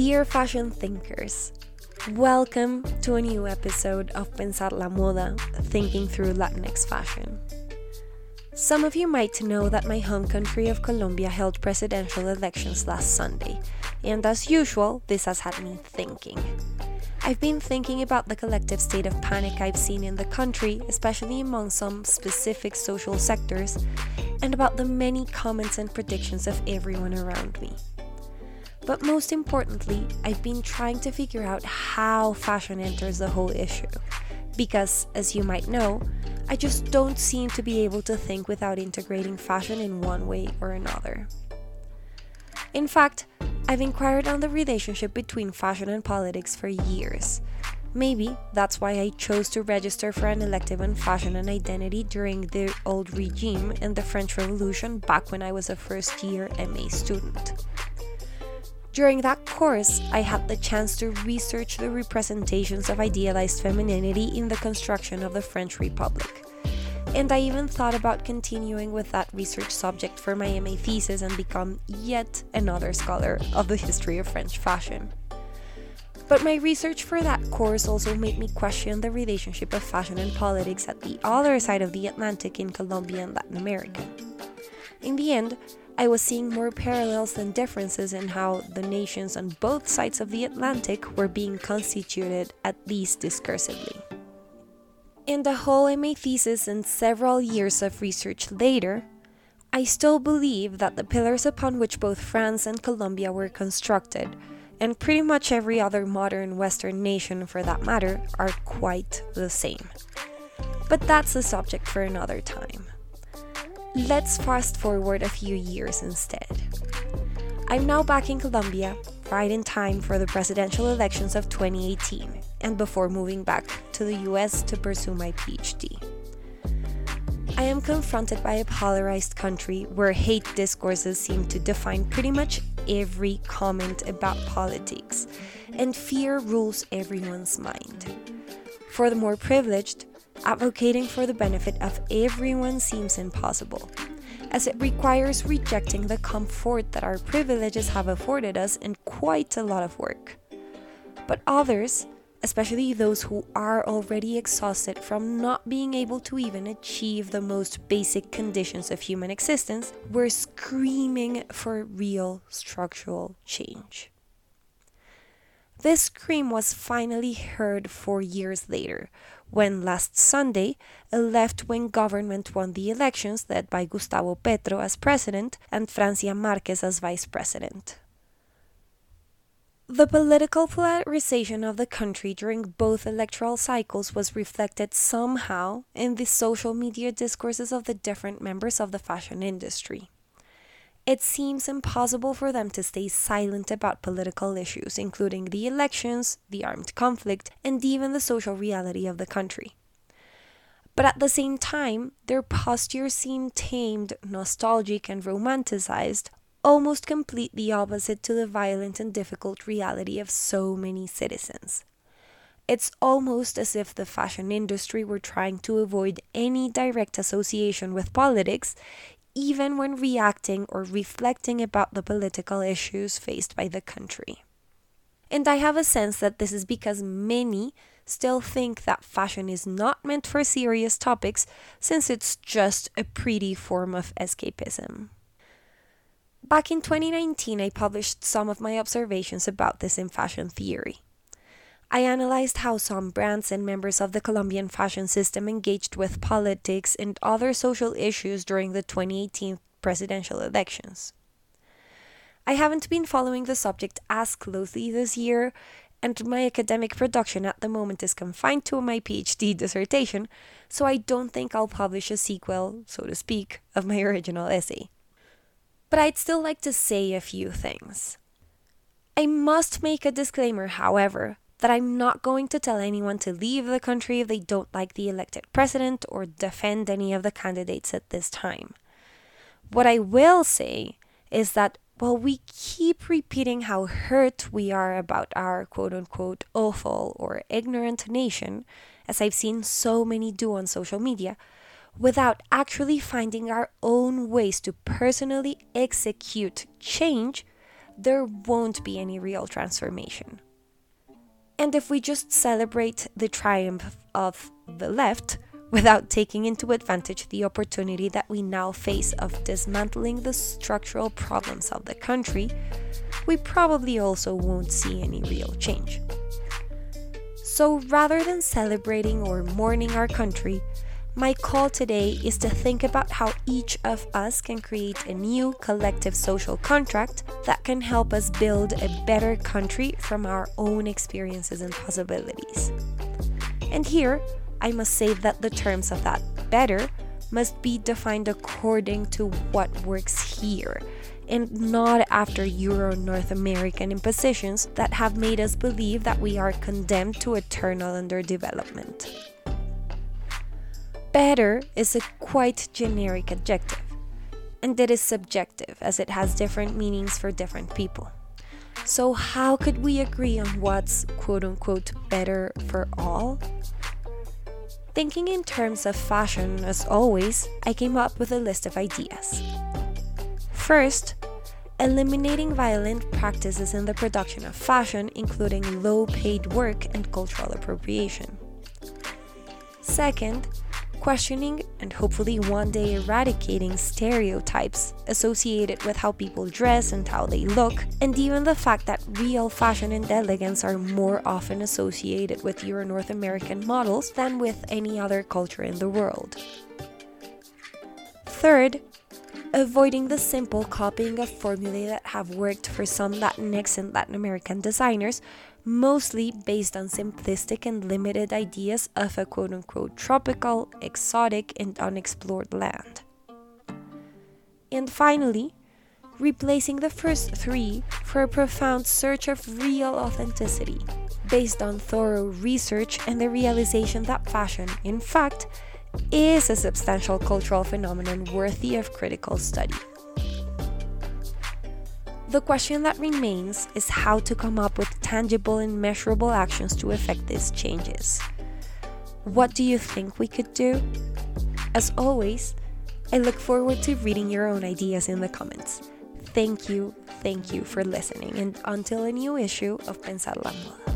Dear fashion thinkers, welcome to a new episode of Pensar la Moda, thinking through Latinx fashion. Some of you might know that my home country of Colombia held presidential elections last Sunday, and as usual, this has had me thinking. I've been thinking about the collective state of panic I've seen in the country, especially among some specific social sectors, and about the many comments and predictions of everyone around me. But most importantly, I've been trying to figure out how fashion enters the whole issue. Because, as you might know, I just don't seem to be able to think without integrating fashion in one way or another. In fact, I've inquired on the relationship between fashion and politics for years. Maybe that's why I chose to register for an elective on fashion and identity during the old regime and the French Revolution back when I was a first year MA student. During that course, I had the chance to research the representations of idealized femininity in the construction of the French Republic. And I even thought about continuing with that research subject for my MA thesis and become yet another scholar of the history of French fashion. But my research for that course also made me question the relationship of fashion and politics at the other side of the Atlantic in Colombia and Latin America. In the end, I was seeing more parallels than differences in how the nations on both sides of the Atlantic were being constituted, at least discursively. In the whole MA thesis and several years of research later, I still believe that the pillars upon which both France and Colombia were constructed, and pretty much every other modern Western nation for that matter, are quite the same. But that's a subject for another time. Let's fast forward a few years instead. I'm now back in Colombia, right in time for the presidential elections of 2018, and before moving back to the US to pursue my PhD. I am confronted by a polarized country where hate discourses seem to define pretty much every comment about politics, and fear rules everyone's mind. For the more privileged, advocating for the benefit of everyone seems impossible, as it requires rejecting the comfort that our privileges have afforded us and quite a lot of work. But others, especially those who are already exhausted from not being able to even achieve the most basic conditions of human existence, were screaming for real structural change. This scream was finally heard four years later, when last Sunday a left wing government won the elections led by Gustavo Petro as president and Francia Marquez as vice president. The political polarization of the country during both electoral cycles was reflected somehow in the social media discourses of the different members of the fashion industry. It seems impossible for them to stay silent about political issues, including the elections, the armed conflict, and even the social reality of the country. But at the same time, their posture seemed tamed, nostalgic, and romanticized, almost completely opposite to the violent and difficult reality of so many citizens. It's almost as if the fashion industry were trying to avoid any direct association with politics, even when reacting or reflecting about the political issues faced by the country. And I have a sense that this is because many still think that fashion is not meant for serious topics since it's just a pretty form of escapism. Back in 2019, I published some of my observations about this in fashion theory. I analyzed how some brands and members of the Colombian fashion system engaged with politics and other social issues during the 2018 presidential elections. I haven't been following the subject as closely this year, and my academic production at the moment is confined to my PhD dissertation, so I don't think I'll publish a sequel, so to speak, of my original essay. But I'd still like to say a few things. I must make a disclaimer, however, that I'm not going to tell anyone to leave the country if they don't like the elected president or defend any of the candidates at this time. What I will say is that while we keep repeating how hurt we are about our quote unquote awful or ignorant nation, as I've seen so many do on social media, without actually finding our own ways to personally execute change, there won't be any real transformation. And if we just celebrate the triumph of the left without taking into advantage the opportunity that we now face of dismantling the structural problems of the country, we probably also won't see any real change. So rather than celebrating or mourning our country, my call today is to think about how each of us can create a new collective social contract that can help us build a better country from our own experiences and possibilities. And here, I must say that the terms of that better must be defined according to what works here and not after Euro North American impositions that have made us believe that we are condemned to eternal underdevelopment. Better is a quite generic adjective, and it is subjective as it has different meanings for different people. So, how could we agree on what's quote unquote better for all? Thinking in terms of fashion, as always, I came up with a list of ideas. First, eliminating violent practices in the production of fashion, including low paid work and cultural appropriation. Second, questioning and hopefully one day eradicating stereotypes associated with how people dress and how they look, and even the fact that real fashion and elegance are more often associated with Euro North American models than with any other culture in the world. Third, avoiding the simple copying of formulae that have worked for some Latinx and Latin American designers mostly based on simplistic and limited ideas of a quote unquote tropical, exotic, and unexplored land. And finally, replacing the first three for a profound search of real authenticity, based on thorough research and the realization that fashion, in fact, is a substantial cultural phenomenon worthy of critical study. The question that remains is how to come up with tangible and measurable actions to effect these changes. What do you think we could do? As always, I look forward to reading your own ideas in the comments. Thank you, thank you for listening, and until a new issue of Pensar la Moda.